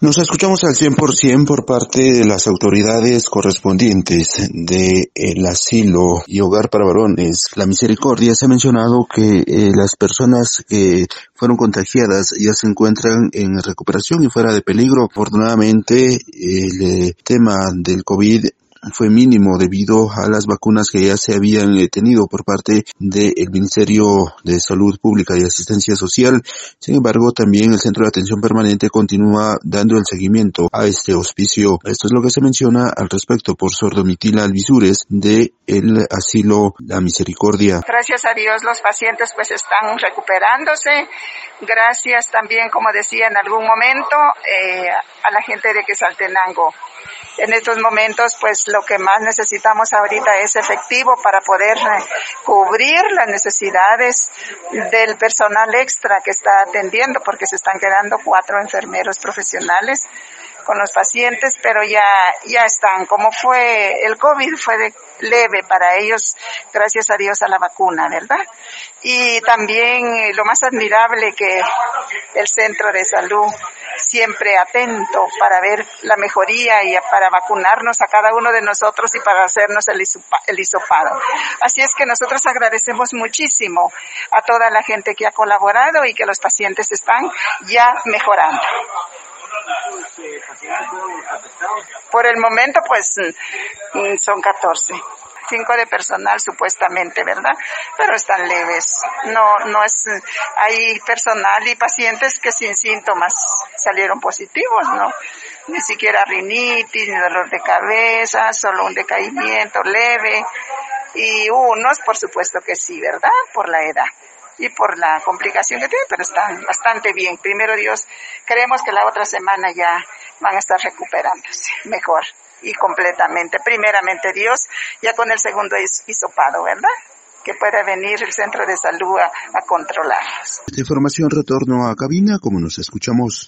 Nos escuchamos al 100% por parte de las autoridades correspondientes del el asilo y hogar para varones. La misericordia se ha mencionado que eh, las personas que fueron contagiadas ya se encuentran en recuperación y fuera de peligro. Afortunadamente, el eh, tema del COVID fue mínimo debido a las vacunas que ya se habían eh, tenido por parte del Ministerio de Salud Pública y Asistencia Social. Sin embargo, también el Centro de Atención Permanente continúa dando el seguimiento a este hospicio. Esto es lo que se menciona al respecto por Sordomitila Alvisures de el asilo La Misericordia. Gracias a Dios los pacientes pues están recuperándose. Gracias también, como decía en algún momento, eh, a la gente de Quesaltenango en estos momentos, pues lo que más necesitamos ahorita es efectivo para poder eh, cubrir las necesidades del personal extra que está atendiendo, porque se están quedando cuatro enfermeros profesionales con los pacientes, pero ya, ya están. Como fue el COVID, fue de leve para ellos, gracias a Dios a la vacuna, ¿verdad? Y también eh, lo más admirable que el centro de salud siempre atento para ver la mejoría y para vacunarnos a cada uno de nosotros y para hacernos el, el hisopado. Así es que nosotros agradecemos muchísimo a toda la gente que ha colaborado y que los pacientes están ya mejorando. Por el momento, pues mm, son 14 cinco de personal supuestamente, ¿verdad? Pero están leves. No, no es, hay personal y pacientes que sin síntomas salieron positivos, ¿no? Ni siquiera rinitis, ni dolor de cabeza, solo un decaimiento leve. Y unos, por supuesto que sí, ¿verdad? Por la edad y por la complicación que tiene, pero están bastante bien. Primero Dios, creemos que la otra semana ya van a estar recuperándose mejor y completamente. Primeramente Dios, ya con el segundo hisopado, ¿verdad? que puede venir el centro de salud a, a controlarlos. Retorno a cabina, como nos escuchamos.